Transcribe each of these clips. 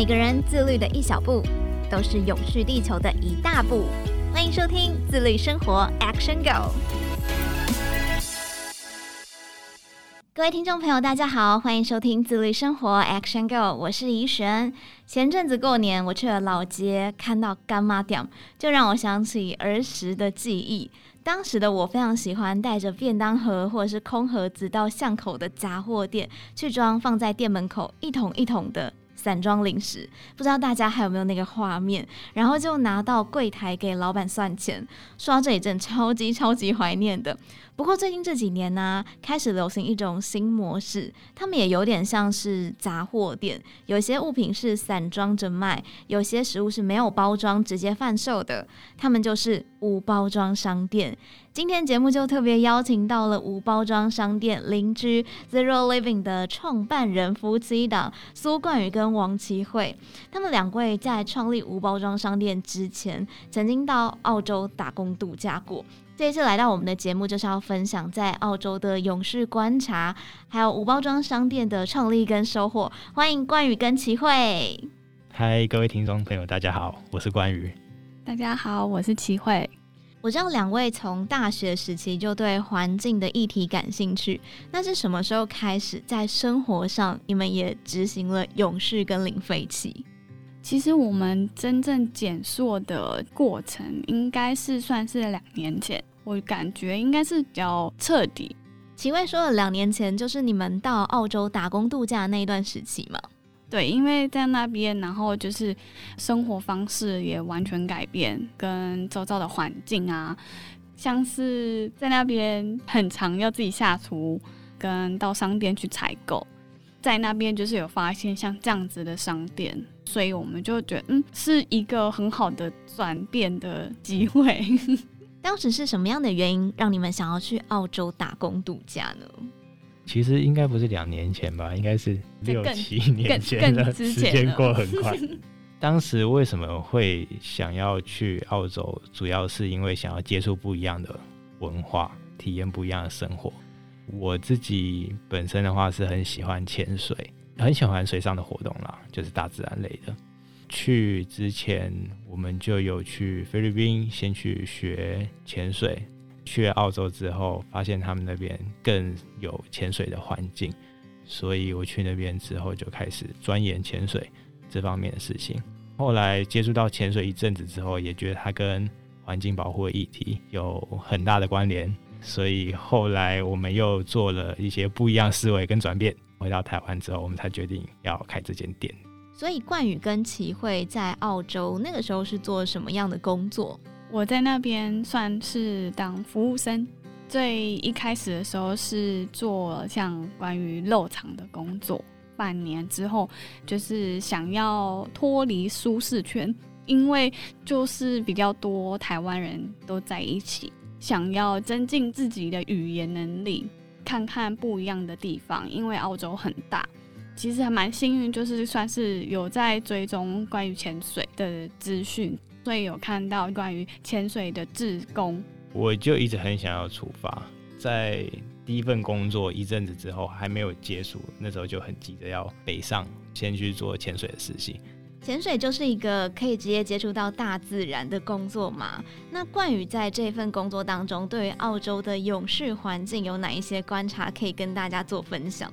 每个人自律的一小步，都是永续地球的一大步。欢迎收听自律生活 Action Go。各位听众朋友，大家好，欢迎收听自律生活 Action Go，我是怡璇。前阵子过年，我去了老街，看到干妈店，就让我想起儿时的记忆。当时的我非常喜欢带着便当盒或者是空盒子到巷口的杂货店去装，放在店门口一桶一桶的。散装零食，不知道大家还有没有那个画面？然后就拿到柜台给老板算钱。说到这里，真的超级超级怀念的。不过最近这几年呢、啊，开始流行一种新模式，他们也有点像是杂货店，有些物品是散装着卖，有些食物是没有包装直接贩售的，他们就是无包装商店。今天节目就特别邀请到了无包装商店邻居 Zero Living 的创办人夫妻档苏冠宇跟王棋慧，他们两位在创立无包装商店之前，曾经到澳洲打工度假过。这一次来到我们的节目，就是要分享在澳洲的勇士观察，还有无包装商店的创立跟收获。欢迎冠宇跟齐慧。嗨，各位听众朋友，大家好，我是冠宇。大家好，我是齐慧。我知道两位从大学时期就对环境的议题感兴趣，那是什么时候开始在生活上你们也执行了勇士跟零废弃？其实我们真正减塑的过程，应该是算是两年前。我感觉应该是比较彻底。棋慧说了，两年前就是你们到澳洲打工度假的那一段时期嘛？对，因为在那边，然后就是生活方式也完全改变，跟周遭的环境啊，像是在那边很常要自己下厨，跟到商店去采购，在那边就是有发现像这样子的商店，所以我们就觉得，嗯，是一个很好的转变的机会。当时是什么样的原因让你们想要去澳洲打工度假呢？其实应该不是两年前吧，应该是六七年前的时间过很快。当时为什么会想要去澳洲？主要是因为想要接触不一样的文化，体验不一样的生活。我自己本身的话是很喜欢潜水，很喜欢水上的活动啦，就是大自然类的。去之前，我们就有去菲律宾先去学潜水。去澳洲之后，发现他们那边更有潜水的环境，所以我去那边之后就开始钻研潜水这方面的事情。后来接触到潜水一阵子之后，也觉得它跟环境保护的议题有很大的关联，所以后来我们又做了一些不一样思维跟转变。回到台湾之后，我们才决定要开这间店。所以冠宇跟齐慧在澳洲那个时候是做什么样的工作？我在那边算是当服务生。最一开始的时候是做像关于肉场的工作，半年之后就是想要脱离舒适圈，因为就是比较多台湾人都在一起，想要增进自己的语言能力，看看不一样的地方。因为澳洲很大。其实还蛮幸运，就是算是有在追踪关于潜水的资讯，所以有看到关于潜水的志工。我就一直很想要出发，在第一份工作一阵子之后还没有结束，那时候就很急着要北上，先去做潜水的实习。潜水就是一个可以直接接触到大自然的工作嘛？那冠宇在这份工作当中，对于澳洲的永续环境有哪一些观察可以跟大家做分享？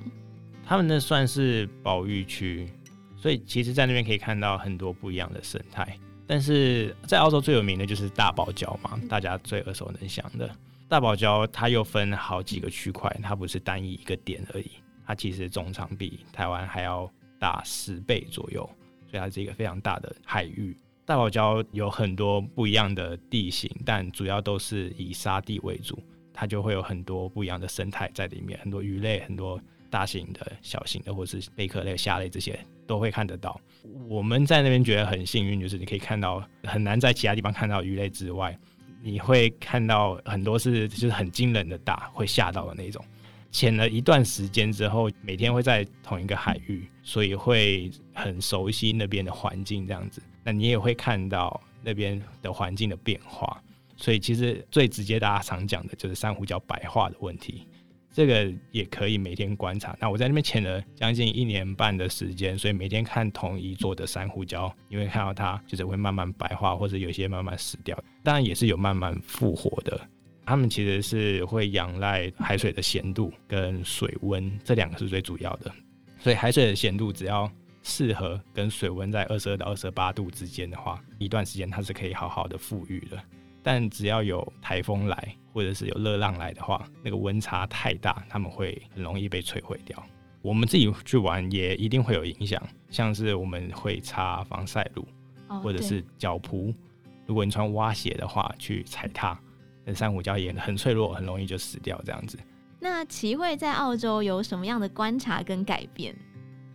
他们那算是保育区，所以其实，在那边可以看到很多不一样的生态。但是在澳洲最有名的就是大堡礁嘛，大家最耳熟能详的大堡礁，它又分好几个区块，它不是单一一个点而已，它其实总长比台湾还要大十倍左右，所以它是一个非常大的海域。大堡礁有很多不一样的地形，但主要都是以沙地为主，它就会有很多不一样的生态在里面，很多鱼类，很多。大型的、小型的，或是贝壳类、虾类这些都会看得到。我们在那边觉得很幸运，就是你可以看到很难在其他地方看到鱼类之外，你会看到很多是就是很惊人的大，会吓到的那种。潜了一段时间之后，每天会在同一个海域，所以会很熟悉那边的环境这样子。那你也会看到那边的环境的变化。所以其实最直接大家常讲的就是珊瑚礁白化的问题。这个也可以每天观察。那我在那边潜了将近一年半的时间，所以每天看同一座的珊瑚礁，你会看到它就是会慢慢白化，或者有些慢慢死掉。当然也是有慢慢复活的。它们其实是会仰赖海水的咸度跟水温，这两个是最主要的。所以海水的咸度只要适合跟水温在二十二到二十八度之间的话，一段时间它是可以好好的复育的。但只要有台风来，或者是有热浪来的话，那个温差太大，他们会很容易被摧毁掉。我们自己去玩也一定会有影响，像是我们会擦防晒乳，或者是脚蹼。如果你穿蛙鞋的话，去踩踏，那珊瑚礁也很脆弱，很容易就死掉这样子。那齐慧在澳洲有什么样的观察跟改变？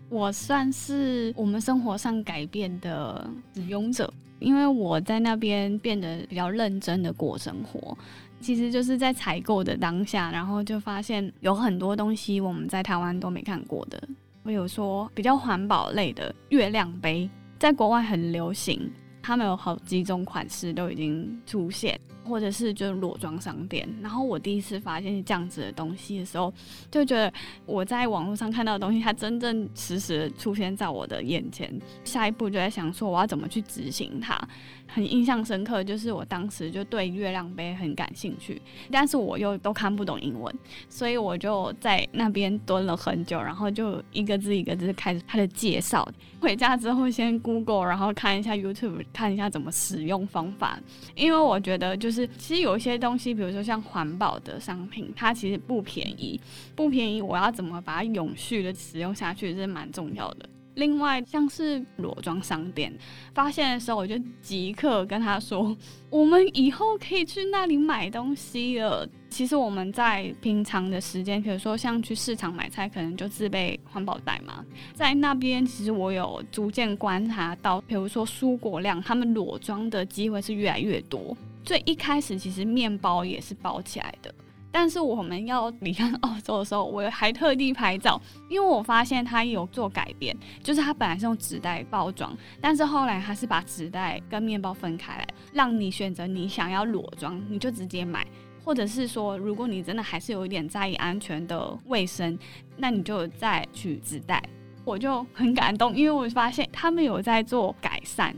我算是我们生活上改变的使用者。因为我在那边变得比较认真的过生活，其实就是在采购的当下，然后就发现有很多东西我们在台湾都没看过的。我有说比较环保类的月亮杯，在国外很流行，他们有好几种款式都已经出现。或者是就是裸装商店，然后我第一次发现这样子的东西的时候，就觉得我在网络上看到的东西，它真正实时出现在我的眼前。下一步就在想说，我要怎么去执行它。很印象深刻，就是我当时就对月亮杯很感兴趣，但是我又都看不懂英文，所以我就在那边蹲了很久，然后就一个字一个字开始它的介绍。回家之后先 Google，然后看一下 YouTube，看一下怎么使用方法，因为我觉得就是其实有一些东西，比如说像环保的商品，它其实不便宜，不便宜，我要怎么把它永续的使用下去，是蛮重要的。另外，像是裸装商店，发现的时候，我就即刻跟他说：“我们以后可以去那里买东西了。”其实我们在平常的时间，比如说像去市场买菜，可能就自备环保袋嘛。在那边，其实我有逐渐观察到，比如说蔬果量，他们裸装的机会是越来越多。最一开始，其实面包也是包起来的。但是我们要离开澳洲的时候，我还特地拍照，因为我发现它有做改变，就是它本来是用纸袋包装，但是后来它是把纸袋跟面包分开来，让你选择你想要裸装，你就直接买，或者是说，如果你真的还是有一点在意安全的卫生，那你就再去纸袋。我就很感动，因为我发现他们有在做改善。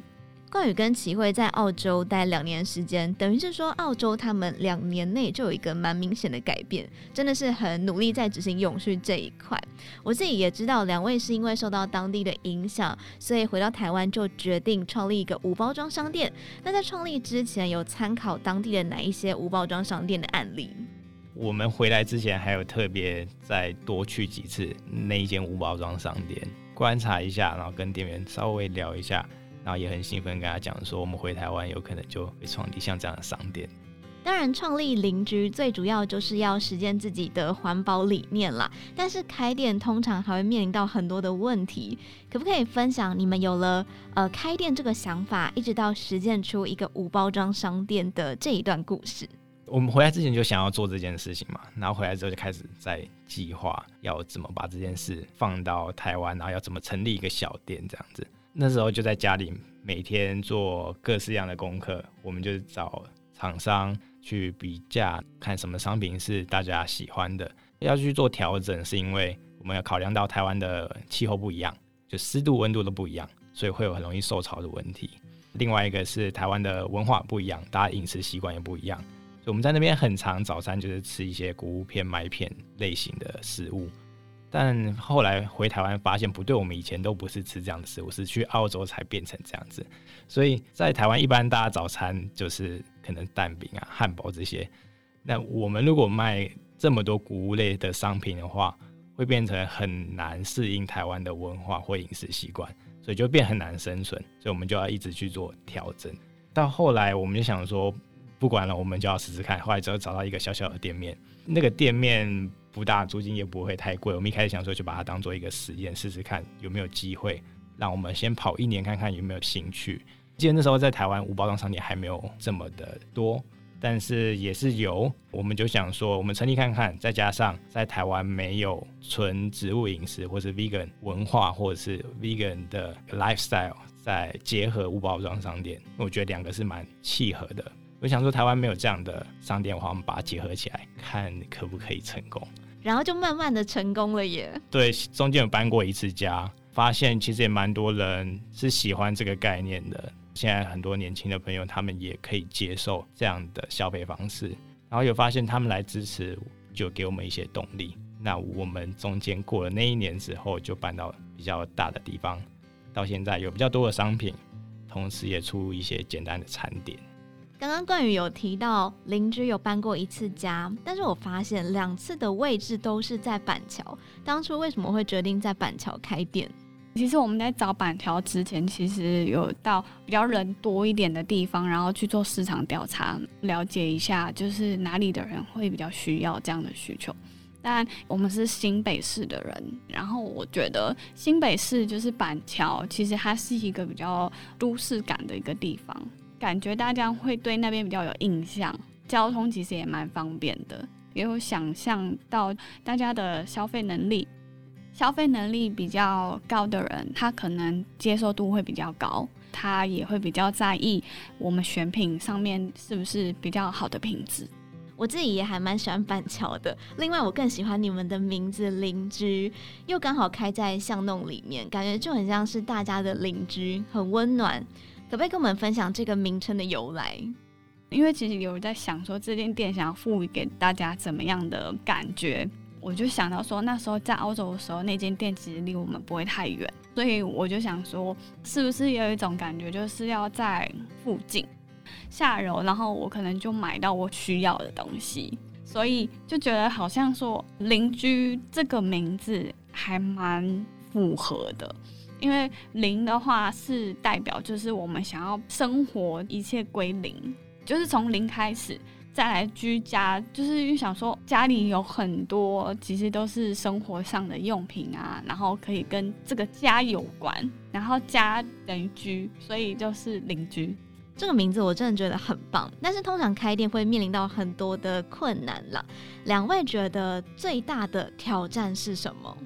冠宇跟齐慧在澳洲待两年时间，等于是说澳洲他们两年内就有一个蛮明显的改变，真的是很努力在执行永续这一块。我自己也知道，两位是因为受到当地的影响，所以回到台湾就决定创立一个无包装商店。那在创立之前，有参考当地的哪一些无包装商店的案例？我们回来之前还有特别再多去几次那一间无包装商店观察一下，然后跟店员稍微聊一下。然后也很兴奋，跟他讲说，我们回台湾有可能就会创立像这样的商店。当然，创立邻居最主要就是要实践自己的环保理念啦。但是开店通常还会面临到很多的问题，可不可以分享你们有了呃开店这个想法，一直到实践出一个无包装商店的这一段故事？我们回来之前就想要做这件事情嘛，然后回来之后就开始在计划要怎么把这件事放到台湾，然后要怎么成立一个小店这样子。那时候就在家里每天做各式样的功课，我们就找厂商去比价，看什么商品是大家喜欢的，要去做调整，是因为我们要考量到台湾的气候不一样，就湿度、温度都不一样，所以会有很容易受潮的问题。另外一个是台湾的文化不一样，大家饮食习惯也不一样，所以我们在那边很常早餐就是吃一些谷物片、麦片类型的食物。但后来回台湾发现不对，我们以前都不是吃这样的食物，是去澳洲才变成这样子。所以在台湾一般大家早餐就是可能蛋饼啊、汉堡这些。那我们如果卖这么多谷物类的商品的话，会变成很难适应台湾的文化或饮食习惯，所以就变很难生存。所以我们就要一直去做调整。到后来我们就想说，不管了，我们就要试试看。后来就找到一个小小的店面，那个店面。不大，租金也不会太贵。我们一开始想说，就把它当做一个实验，试试看有没有机会，让我们先跑一年，看看有没有兴趣。记得那时候在台湾无包装商店还没有这么的多，但是也是有。我们就想说，我们成立看看，再加上在台湾没有纯植物饮食，或是 vegan 文化，或者是 vegan 的 lifestyle，再结合无包装商店，我觉得两个是蛮契合的。我想说，台湾没有这样的商店的话，我们把它结合起来，看可不可以成功。然后就慢慢的成功了耶。对，中间有搬过一次家，发现其实也蛮多人是喜欢这个概念的。现在很多年轻的朋友，他们也可以接受这样的消费方式，然后有发现他们来支持，就给我们一些动力。那我们中间过了那一年之后，就搬到比较大的地方，到现在有比较多的商品，同时也出一些简单的餐点。刚刚冠宇有提到邻居有搬过一次家，但是我发现两次的位置都是在板桥。当初为什么会决定在板桥开店？其实我们在找板桥之前，其实有到比较人多一点的地方，然后去做市场调查，了解一下就是哪里的人会比较需要这样的需求。但我们是新北市的人，然后我觉得新北市就是板桥，其实它是一个比较都市感的一个地方，感觉大家会对那边比较有印象。交通其实也蛮方便的，也有想象到大家的消费能力。消费能力比较高的人，他可能接受度会比较高，他也会比较在意我们选品上面是不是比较好的品质。我自己也还蛮喜欢板桥的，另外我更喜欢你们的名字“邻居”，又刚好开在巷弄里面，感觉就很像是大家的邻居，很温暖。可不可以跟我们分享这个名称的由来？因为其实有人在想说，这间店想要赋予给大家怎么样的感觉。我就想到说，那时候在澳洲的时候，那间店其实离我们不会太远，所以我就想说，是不是有一种感觉，就是要在附近下楼，然后我可能就买到我需要的东西，所以就觉得好像说邻居这个名字还蛮符合的，因为零的话是代表就是我们想要生活一切归零，就是从零开始。再来居家，就是因为想说家里有很多，其实都是生活上的用品啊，然后可以跟这个家有关，然后家等于居，所以就是邻居。这个名字我真的觉得很棒，但是通常开店会面临到很多的困难了。两位觉得最大的挑战是什么？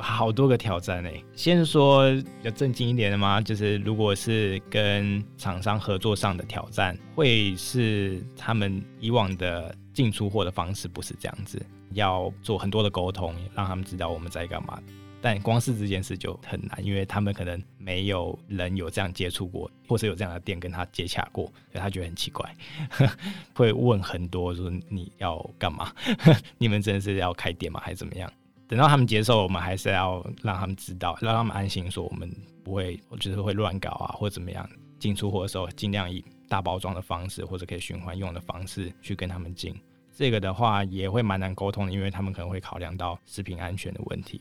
好多个挑战呢。先说比较正经一点的嘛，就是如果是跟厂商合作上的挑战，会是他们以往的进出货的方式不是这样子，要做很多的沟通，让他们知道我们在干嘛。但光是这件事就很难，因为他们可能没有人有这样接触过，或是有这样的店跟他接洽过，所以他觉得很奇怪，会问很多说你要干嘛？你们真的是要开店吗？还是怎么样？等到他们接受，我们还是要让他们知道，让他们安心，说我们不会，就是会乱搞啊，或者怎么样。进出货的时候，尽量以大包装的方式，或者可以循环用的方式去跟他们进。这个的话也会蛮难沟通的，因为他们可能会考量到食品安全的问题，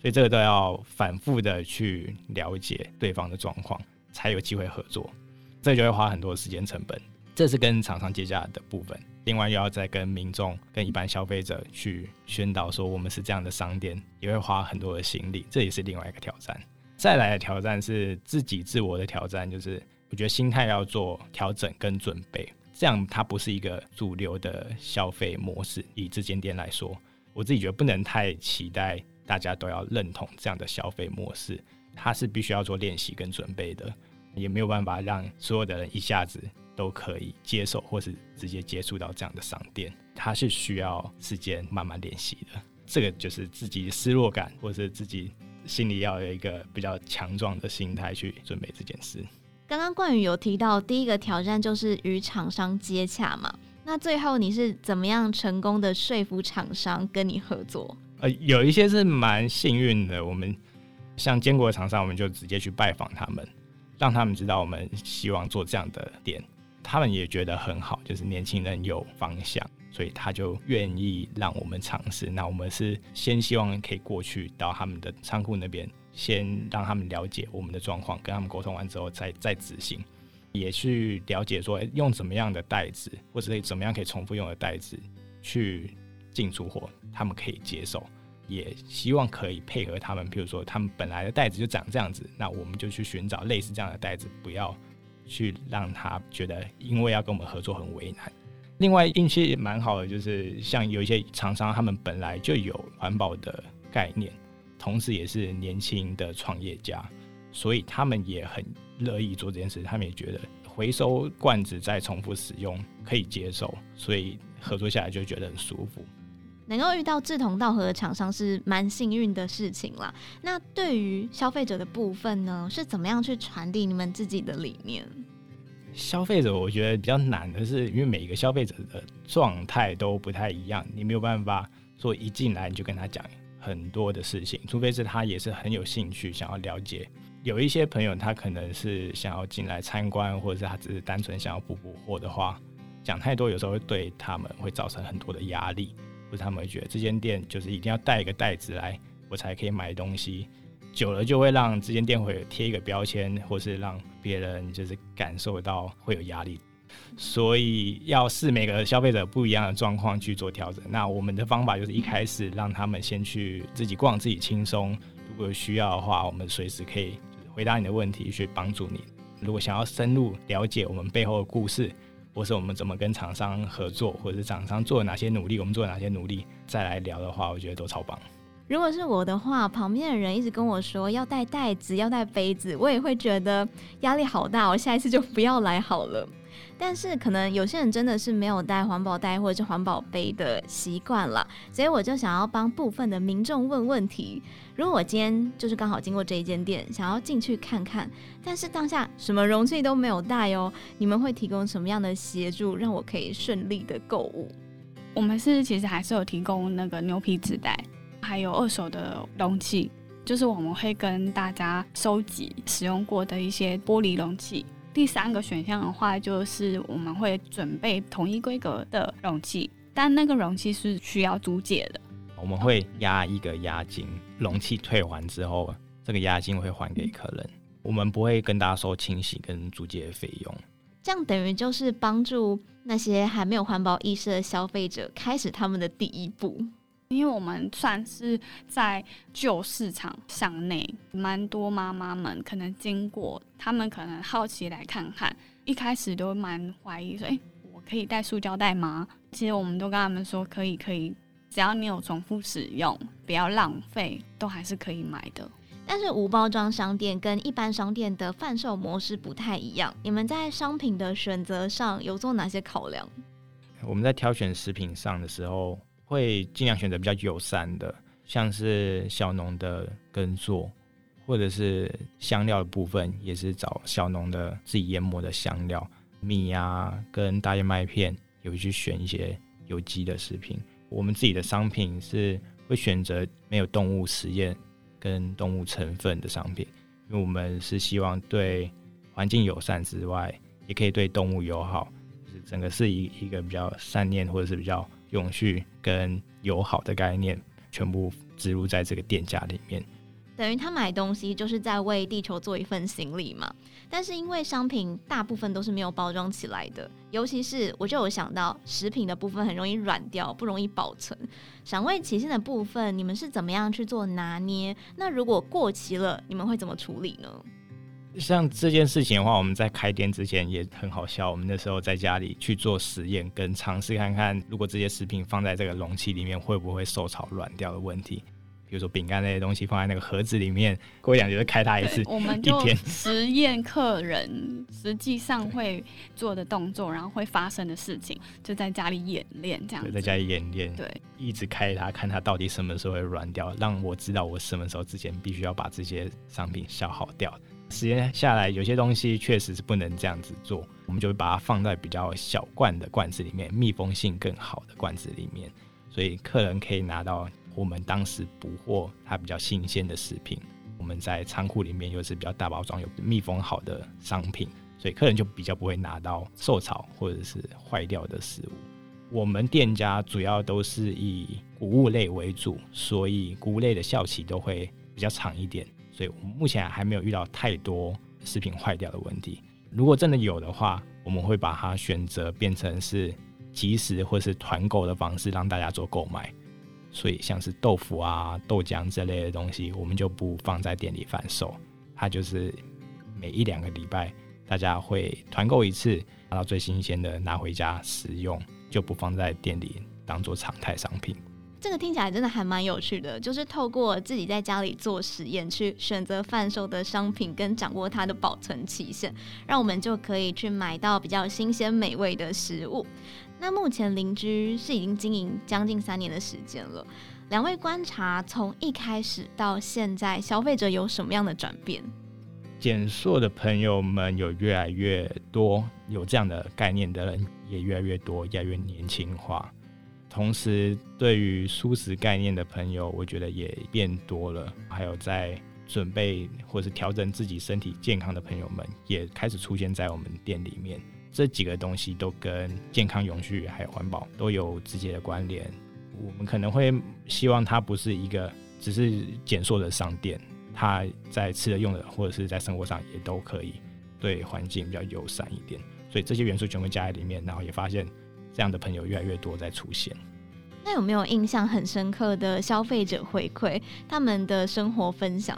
所以这个都要反复的去了解对方的状况，才有机会合作。这就会花很多时间成本。这是跟厂商接洽的部分。另外，又要再跟民众、跟一般消费者去宣导说我们是这样的商店，也会花很多的心力，这也是另外一个挑战。再来的挑战是自己自我的挑战，就是我觉得心态要做调整跟准备，这样它不是一个主流的消费模式。以这间店来说，我自己觉得不能太期待大家都要认同这样的消费模式，它是必须要做练习跟准备的，也没有办法让所有的人一下子。都可以接受，或是直接接触到这样的商店，它是需要时间慢慢练习的。这个就是自己失落感，或是自己心里要有一个比较强壮的心态去准备这件事。刚刚冠宇有提到，第一个挑战就是与厂商接洽嘛。那最后你是怎么样成功的说服厂商跟你合作？呃，有一些是蛮幸运的，我们像坚果的厂商，我们就直接去拜访他们，让他们知道我们希望做这样的店。他们也觉得很好，就是年轻人有方向，所以他就愿意让我们尝试。那我们是先希望可以过去到他们的仓库那边，先让他们了解我们的状况，跟他们沟通完之后再再执行，也去了解说用怎么样的袋子，或者怎么样可以重复用的袋子去进出货，他们可以接受，也希望可以配合他们。譬如说，他们本来的袋子就长这样子，那我们就去寻找类似这样的袋子，不要。去让他觉得，因为要跟我们合作很为难。另外运气也蛮好的，就是像有一些厂商，他们本来就有环保的概念，同时也是年轻的创业家，所以他们也很乐意做这件事。他们也觉得回收罐子再重复使用可以接受，所以合作下来就觉得很舒服。能够遇到志同道合的厂商是蛮幸运的事情啦。那对于消费者的部分呢，是怎么样去传递你们自己的理念？消费者我觉得比较难的是，因为每一个消费者的状态都不太一样，你没有办法说一进来你就跟他讲很多的事情，除非是他也是很有兴趣想要了解。有一些朋友他可能是想要进来参观，或者是他只是单纯想要补补货的话，讲太多有时候会对他们会造成很多的压力，或者他们会觉得这间店就是一定要带一个袋子来我才可以买东西。久了就会让这间店会贴一个标签，或是让别人就是感受到会有压力，所以要视每个消费者不一样的状况去做调整。那我们的方法就是一开始让他们先去自己逛，自己轻松。如果需要的话，我们随时可以回答你的问题，去帮助你。如果想要深入了解我们背后的故事，或是我们怎么跟厂商合作，或者是厂商做了哪些努力，我们做了哪些努力，再来聊的话，我觉得都超棒。如果是我的话，旁边的人一直跟我说要带袋子，要带杯子，我也会觉得压力好大。我下一次就不要来好了。但是可能有些人真的是没有带环保袋或者是环保杯的习惯了，所以我就想要帮部分的民众问问题。如果我今天就是刚好经过这一间店，想要进去看看，但是当下什么容器都没有带哦，你们会提供什么样的协助，让我可以顺利的购物？我们是其实还是有提供那个牛皮纸袋。还有二手的容器，就是我们会跟大家收集使用过的一些玻璃容器。第三个选项的话，就是我们会准备统一规格的容器，但那个容器是需要租借的。我们会押一个押金，容器退还之后，这个押金会还给客人。我们不会跟大家收清洗跟租借的费用。这样等于就是帮助那些还没有环保意识的消费者开始他们的第一步。因为我们算是在旧市场巷内，蛮多妈妈们可能经过，他们可能好奇来看看，一开始都蛮怀疑说：“诶，我可以带塑胶袋吗？”其实我们都跟他们说：“可以，可以，只要你有重复使用，不要浪费，都还是可以买的。”但是无包装商店跟一般商店的贩售模式不太一样，你们在商品的选择上有做哪些考量？我们在挑选食品上的时候，会尽量选择比较友善的，像是小农的耕作，或者是香料的部分，也是找小农的自己研磨的香料，米啊跟大燕麦片，有去选一些有机的食品。我们自己的商品是会选择没有动物实验跟动物成分的商品，因为我们是希望对环境友善之外，也可以对动物友好，就是整个是一一个比较善念或者是比较。永续跟友好的概念全部植入在这个店家里面，等于他买东西就是在为地球做一份行李嘛。但是因为商品大部分都是没有包装起来的，尤其是我就有想到食品的部分很容易软掉，不容易保存。赏味期限的部分，你们是怎么样去做拿捏？那如果过期了，你们会怎么处理呢？像这件事情的话，我们在开店之前也很好笑。我们那时候在家里去做实验，跟尝试看看，如果这些食品放在这个容器里面，会不会受潮软掉的问题。比如说饼干那些东西放在那个盒子里面，过一两天就开它一次，我们就实验客人实际上会做的动作，然后会发生的事情，就在家里演练这样。对，在家里演练，对，一直开它，看它到底什么时候会软掉，让我知道我什么时候之前必须要把这些商品消耗掉。时间下来，有些东西确实是不能这样子做，我们就会把它放在比较小罐的罐子里面，密封性更好的罐子里面，所以客人可以拿到我们当时捕获它比较新鲜的食品。我们在仓库里面又是比较大包装、有密封好的商品，所以客人就比较不会拿到受潮或者是坏掉的食物。我们店家主要都是以谷物类为主，所以谷物类的效期都会比较长一点。所以我们目前还没有遇到太多食品坏掉的问题。如果真的有的话，我们会把它选择变成是即时或是团购的方式让大家做购买。所以像是豆腐啊、豆浆这类的东西，我们就不放在店里贩售。它就是每一两个礼拜大家会团购一次，拿到最新鲜的拿回家食用，就不放在店里当做常态商品。这个听起来真的还蛮有趣的，就是透过自己在家里做实验，去选择贩售的商品跟掌握它的保存期限，让我们就可以去买到比较新鲜美味的食物。那目前邻居是已经经营将近三年的时间了，两位观察从一开始到现在，消费者有什么样的转变？减塑的朋友们有越来越多，有这样的概念的人也越来越多，越来越年轻化。同时，对于蔬食概念的朋友，我觉得也变多了。还有在准备或是调整自己身体健康的朋友们，也开始出现在我们店里面。这几个东西都跟健康、永续还有环保都有直接的关联。我们可能会希望它不是一个只是减塑的商店。它在吃的、用的，或者是在生活上也都可以对环境比较友善一点，所以这些元素全部加在里面，然后也发现这样的朋友越来越多在出现。那有没有印象很深刻的消费者回馈？他们的生活分享？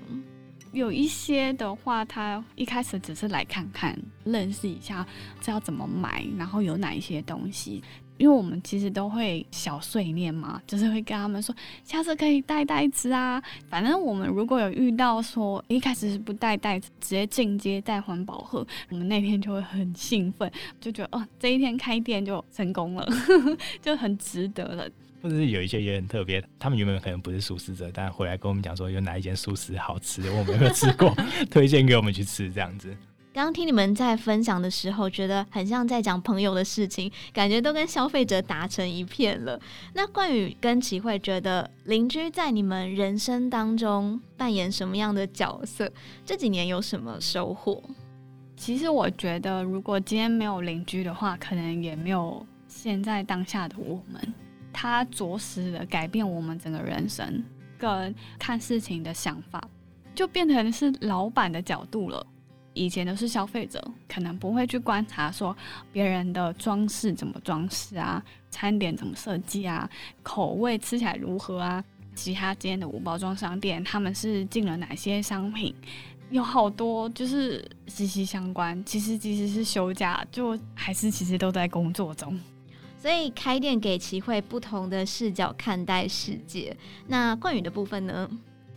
有一些的话，他一开始只是来看看、认识一下，这要怎么买，然后有哪一些东西。因为我们其实都会小碎念嘛，就是会跟他们说，下次可以带袋子啊。反正我们如果有遇到说一开始是不带袋子，直接进阶带环保盒，我们那天就会很兴奋，就觉得哦，这一天开店就成功了，就很值得了。或者是有一些也很特别，他们原本可能不是素食者，但回来跟我们讲说有哪一间素食好吃，我们有没有吃过，推荐给我们去吃这样子。刚刚听你们在分享的时候，觉得很像在讲朋友的事情，感觉都跟消费者打成一片了。那冠宇跟齐慧觉得邻居在你们人生当中扮演什么样的角色？这几年有什么收获？其实我觉得，如果今天没有邻居的话，可能也没有现在当下的我们。他着实的改变我们整个人生跟看事情的想法，就变成是老板的角度了。以前都是消费者，可能不会去观察说别人的装饰怎么装饰啊，餐点怎么设计啊，口味吃起来如何啊。其他间的无包装商店，他们是进了哪些商品，有好多就是息息相关。其实即使是休假，就还是其实都在工作中。所以开店给启慧不同的视角看待世界。那冠宇的部分呢？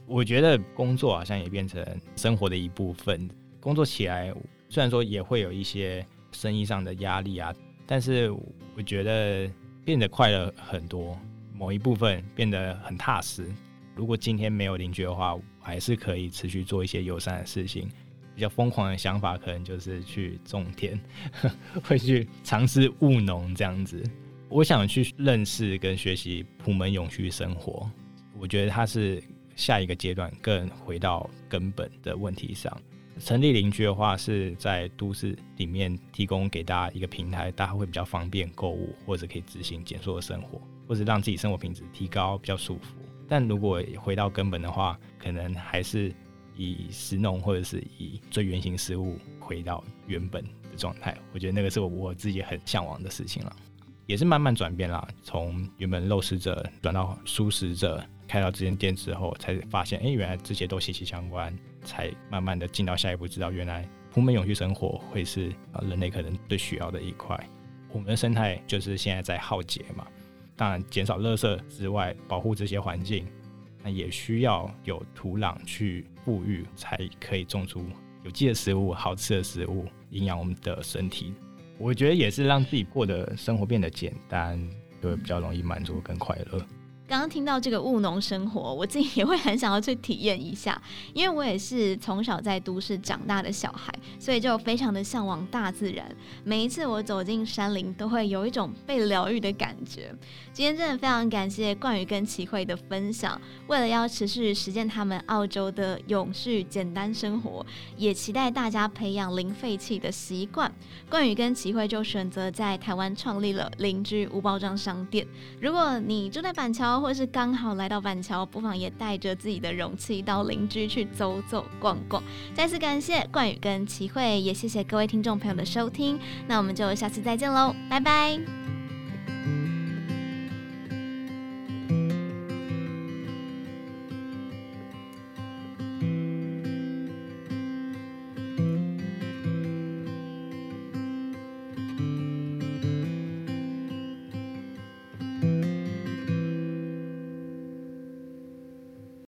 我觉得工作好像也变成生活的一部分。工作起来，虽然说也会有一些生意上的压力啊，但是我觉得变得快乐很多，某一部分变得很踏实。如果今天没有邻居的话，还是可以持续做一些友善的事情。比较疯狂的想法，可能就是去种田，会去尝试务农这样子。我想去认识跟学习普门永续生活，我觉得它是下一个阶段，更回到根本的问题上。成立邻居的话，是在都市里面提供给大家一个平台，大家会比较方便购物，或者可以执行减塑的生活，或者让自己生活品质提高，比较舒服。但如果回到根本的话，可能还是以食农或者是以最原型食物回到原本的状态。我觉得那个是我我自己很向往的事情了，也是慢慢转变啦，从原本肉食者转到素食者。开到这间店之后，才发现，哎、原来这些都息息相关，才慢慢的进到下一步，知道原来朴门永续生活会是啊人类可能最需要的一块。我们的生态就是现在在浩劫嘛，当然减少垃圾之外，保护这些环境，也需要有土壤去富裕，才可以种出有机的食物、好吃的食物，营养我们的身体。我觉得也是让自己过的生活变得简单，就会比较容易满足跟快乐。刚刚听到这个务农生活，我自己也会很想要去体验一下，因为我也是从小在都市长大的小孩，所以就非常的向往大自然。每一次我走进山林，都会有一种被疗愈的感觉。今天真的非常感谢冠宇跟齐慧的分享。为了要持续实践他们澳洲的永续简单生活，也期待大家培养零废弃的习惯。冠宇跟齐慧就选择在台湾创立了邻居无包装商店。如果你住在板桥，或是刚好来到板桥，不妨也带着自己的容器到邻居去走走逛逛。再次感谢冠宇跟齐慧，也谢谢各位听众朋友的收听。那我们就下次再见喽，拜拜。